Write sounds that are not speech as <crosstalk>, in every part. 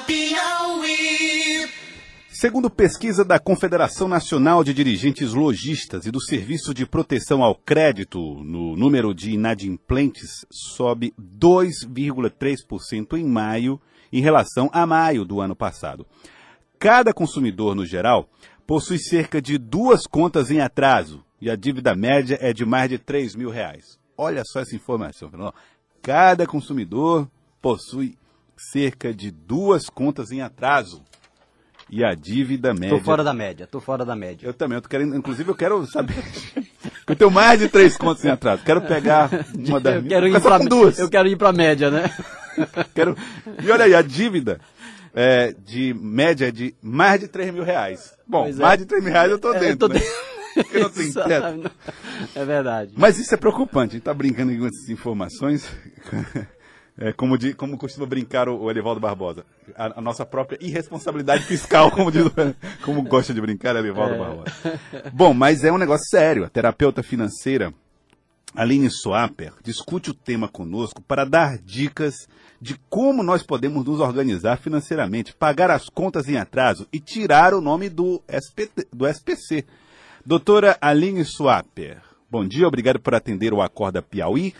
Piauí. Segundo pesquisa da Confederação Nacional de Dirigentes Logistas e do Serviço de Proteção ao Crédito, no número de inadimplentes sobe 2,3% em maio em relação a maio do ano passado. Cada consumidor, no geral, possui cerca de duas contas em atraso e a dívida média é de mais de 3 mil reais. Olha só essa informação. Fernando. Cada consumidor possui cerca de duas contas em atraso e a dívida média. Tô fora da média, tô fora da média. Eu também, eu tô querendo, inclusive eu quero saber. <laughs> eu tenho mais de três contas em atraso. Quero pegar uma das eu quero minhas. ir pra, duas. Eu quero ir pra média, né? <laughs> Quero... E olha aí, a dívida é de média de mais de 3 mil reais. Bom, é. mais de 3 mil reais eu tô É, eu dentro. tô né? dentro. Porque não tem <laughs> teto. É verdade. Mas isso é preocupante, a gente tá brincando com essas informações. É, como, di- como costuma brincar o, o Elivaldo Barbosa. A, a nossa própria irresponsabilidade fiscal, como, diz, como gosta de brincar Elivaldo É. Barbosa. Bom, mas é um negócio sério. A terapeuta financeira Aline Swapper discute o tema conosco para dar dicas de como nós podemos nos organizar financeiramente, pagar as contas em atraso e tirar o nome do, SPT, do SPC. Doutora Aline Swapper, bom dia, obrigado por atender o Acorda Piauí.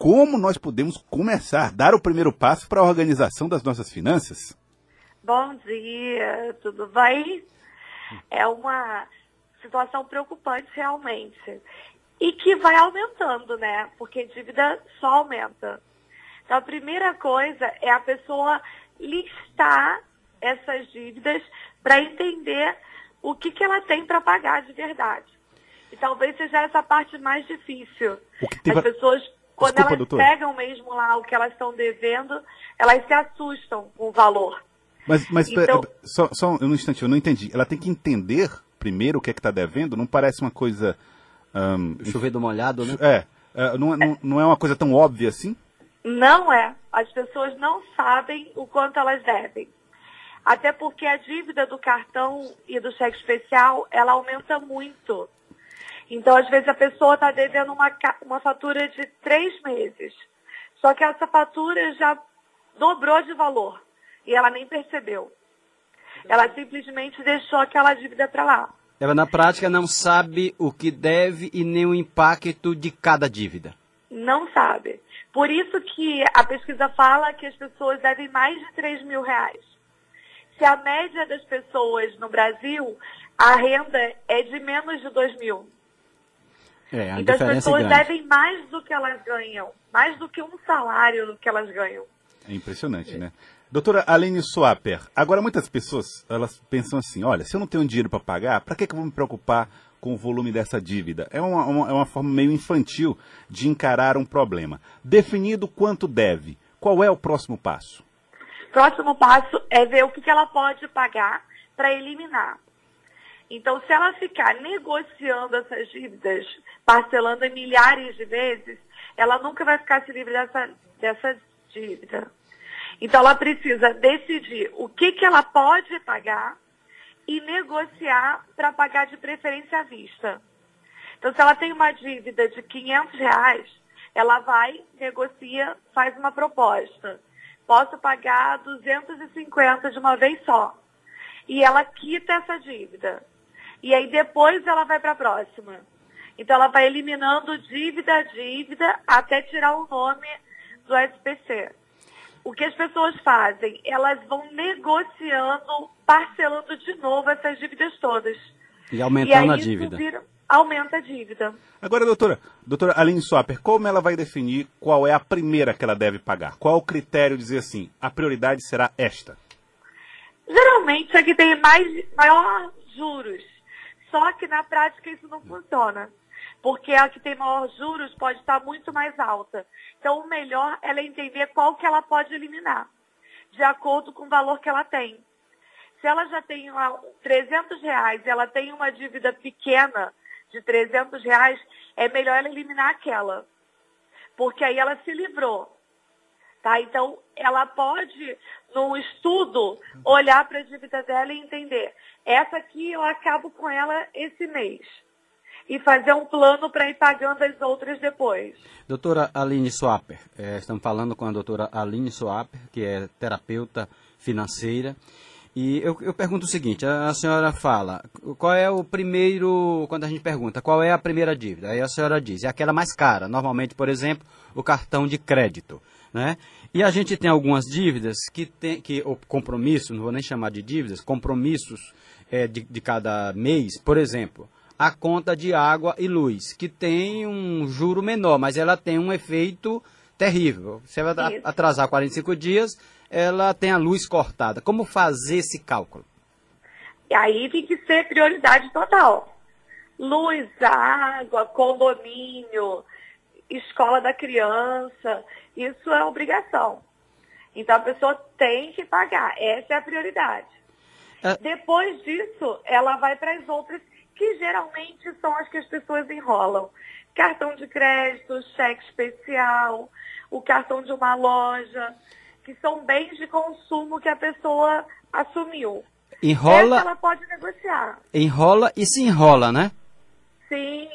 Como nós podemos começar, dar o primeiro passo para a organização das nossas finanças? Bom dia, tudo bem? É uma situação preocupante realmente. E que vai aumentando, né? Porque dívida só aumenta. Então a primeira coisa é a pessoa listar essas dívidas para entender o que, que ela tem para pagar de verdade. E talvez seja essa parte mais difícil. As pessoas, quando Desculpa, elas doutora. pegam mesmo lá o que elas estão devendo, elas se assustam com o valor. Mas, mas Então- só, só um instante, eu não entendi. Ela tem que entender primeiro o que é que está devendo? Não parece uma coisa. ahn, Chover do molhado, né? É, é, não, é- não, não é uma coisa tão óbvia assim? Não é. As pessoas não sabem o quanto elas devem. Até porque a dívida do cartão e do cheque especial, ela aumenta muito. Então, às vezes, a pessoa está devendo uma, uma fatura de três meses. Só que essa fatura já dobrou de valor. E ela nem percebeu. Ela simplesmente deixou aquela dívida para lá. Ela na prática não sabe o que deve e nem o impacto de cada dívida. Não sabe. Por isso que a pesquisa fala que as pessoas devem mais de 3 mil reais. Se a média das pessoas no Brasil, a renda é de menos de 2 mil. É, então as é pessoas grande. devem mais do que elas ganham. Mais do que um salário que elas ganham. É impressionante, né? Doutora Aline Swapper, agora muitas pessoas elas pensam assim, olha, se eu não tenho dinheiro para pagar, para que, que eu vou me preocupar com o volume dessa dívida? É uma, uma- é uma forma meio infantil de encarar um problema. Definido quanto deve, qual é o próximo passo? Próximo passo é ver o que, que ela pode pagar para eliminar. Então, se ela ficar negociando essas dívidas, parcelando em milhares de vezes, ela nunca vai ficar se livre dessa, dessa dívida. Então, ela precisa decidir o que, que ela pode pagar e negociar para pagar de preferência à vista. Então, se ela tem uma dívida de 500 reais, ela vai, negocia, faz uma proposta. Posso pagar 250 de uma vez só. E ela quita essa dívida. E aí depois ela vai para a próxima. Então ela vai eliminando dívida a dívida até tirar o nome do SPC. O que as pessoas fazem? Elas vão negociando, parcelando de novo essas dívidas todas. E e aumentando aí a isso dívida. vira- aumenta a dívida. Agora, doutora, doutora Aline Swapper, como ela vai definir qual é a primeira que ela deve pagar? Qual o critério de dizer assim, a prioridade será esta? Geralmente é que tem mais, maior juros. Só que na prática isso não funciona. Porque a que tem maior juros pode estar muito mais alta. Então o melhor é ela entender qual que ela pode eliminar. De acordo com o valor que ela tem. Se ela já tem lá 300 reais e ela tem uma dívida pequena de 300 reais, é melhor ela eliminar aquela. Porque aí ela se livrou. Tá? Então, ela pode, no estudo, olhar para a dívida dela e entender. Essa aqui eu acabo com ela esse mês. e fazer um plano para ir pagando as outras depois. Doutora Aline Swapper, é, estamos falando com a doutora Aline Swapper, que é terapeuta financeira. E eu, eu pergunto o seguinte: a, a, senhora fala, qual é o primeiro. Quando a gente pergunta qual é a primeira dívida, aí a senhora diz, é aquela mais cara. Normalmente, por exemplo, o cartão de crédito. Né? E a gente tem algumas dívidas que tem, que, ou compromissos, não vou nem chamar de dívidas, compromissos é, de, de cada mês, por exemplo, a conta de água e luz, que tem um juro menor, mas ela tem um efeito terrível. Se ela atrasar 45 dias, ela tem a luz cortada. Como fazer esse cálculo? E aí tem que ser prioridade total. Luz, água, condomínio, escola da criança, isso é obrigação. Então a pessoa tem que pagar, essa é a prioridade. É... Depois disso, ela vai para as outras, que geralmente são as que as pessoas enrolam. Cartão de crédito, cheque especial, o cartão de uma loja que são bens de consumo que a pessoa assumiu. Enrola. Essa ela pode negociar. Enrola e se enrola, né? Sim.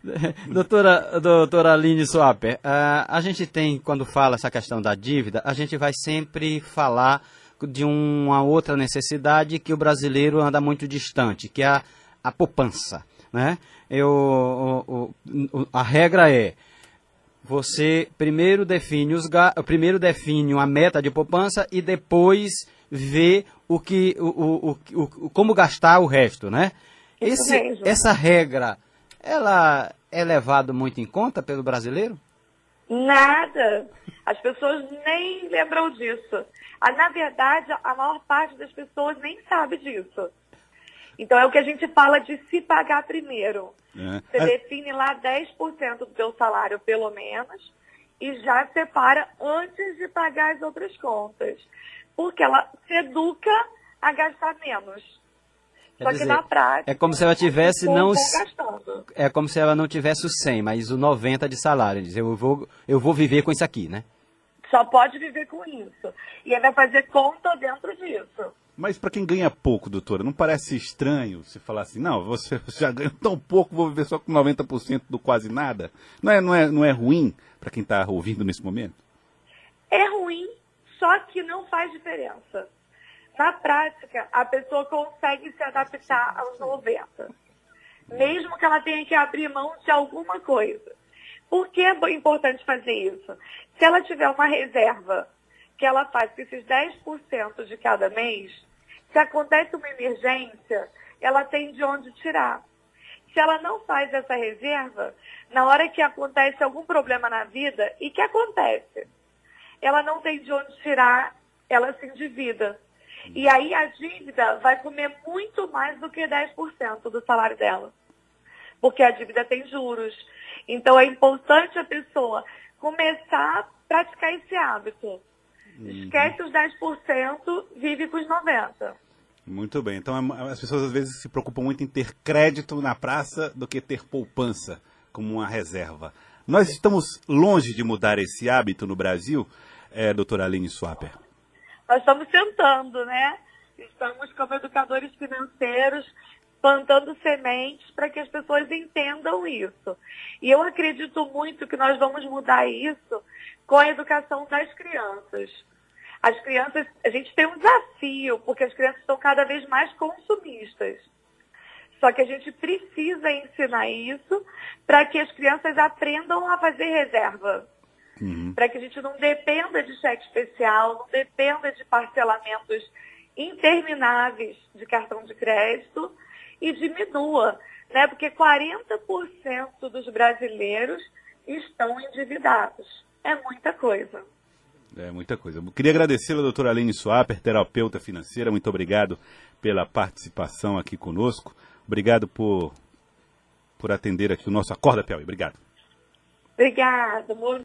<laughs> doutora, doutora Aline Swapper, uh, a gente tem, quando fala essa questão da dívida, a gente vai sempre falar de uma outra necessidade que o brasileiro anda muito distante, que é a, a poupança. Né? Eu, o, o, a regra é você primeiro define os primeiro define uma meta de poupança e depois vê o que o, o, o como gastar o resto, né? Esse, essa regra, ela é levada muito em conta pelo brasileiro? Nada. As pessoas nem lembram disso. Ah, na verdade, a maior parte das pessoas nem sabe disso. Então é o que a gente fala de se pagar primeiro. É. Você é. define lá 10% do seu salário, pelo menos, e já separa antes de pagar as outras contas. Porque ela se educa a gastar menos. Quer Só dizer, que na prática. É como se ela tivesse não. É como se ela não tivesse o 100, mas o 90 de salário. Diz, eu vou, eu vou viver com isso aqui, né? Só pode viver com isso. E aí vai fazer conta dentro disso. Mas para quem ganha pouco, doutora, não parece estranho se falar assim, não, você <laughs> já ganha tão pouco, vou viver só com 90% do quase nada? Não é, não é, não é ruim para quem está ouvindo nesse momento? É ruim, só que não faz diferença. Na prática, a pessoa consegue se adaptar aos 90. Mesmo que ela tenha que abrir mão de alguma coisa. Por que é importante fazer isso? Se ela tiver uma reserva que ela faz com esses 10% de cada mês, se acontece uma emergência, ela tem de onde tirar. Se ela não faz essa reserva, na hora que acontece algum problema na vida, e que acontece, ela não tem de onde tirar, ela se endivida. E aí a dívida vai comer muito mais do que 10% do salário dela. Porque a dívida tem juros. Então é importante a pessoa começar a praticar esse hábito. Uhum. Esquece os 10%, vive com os 90%. Muito bem. Então as pessoas às vezes se preocupam muito em ter crédito na praça do que ter poupança como uma reserva. Nós estamos longe de mudar esse hábito no Brasil, é, doutora Aline Swapper? Nós estamos tentando, né? Estamos como educadores financeiros plantando sementes para que as pessoas entendam isso. E eu acredito muito que nós vamos mudar isso com a educação das crianças. As crianças, a gente tem um desafio, porque as crianças estão cada vez mais consumistas. Só que a gente precisa ensinar isso para que as crianças aprendam a fazer reserva. Uhum. Para que a gente não dependa de cheque especial, não dependa de parcelamentos intermináveis de cartão de crédito e diminua, né? Porque 40% dos brasileiros estão endividados. É muita coisa. É muita coisa. Queria agradecer a doutora Aline Swapper, terapeuta financeira. Muito obrigado pela participação aqui conosco. Obrigado por, por atender aqui o nosso Acorda Piauí. Obrigado. Obrigada.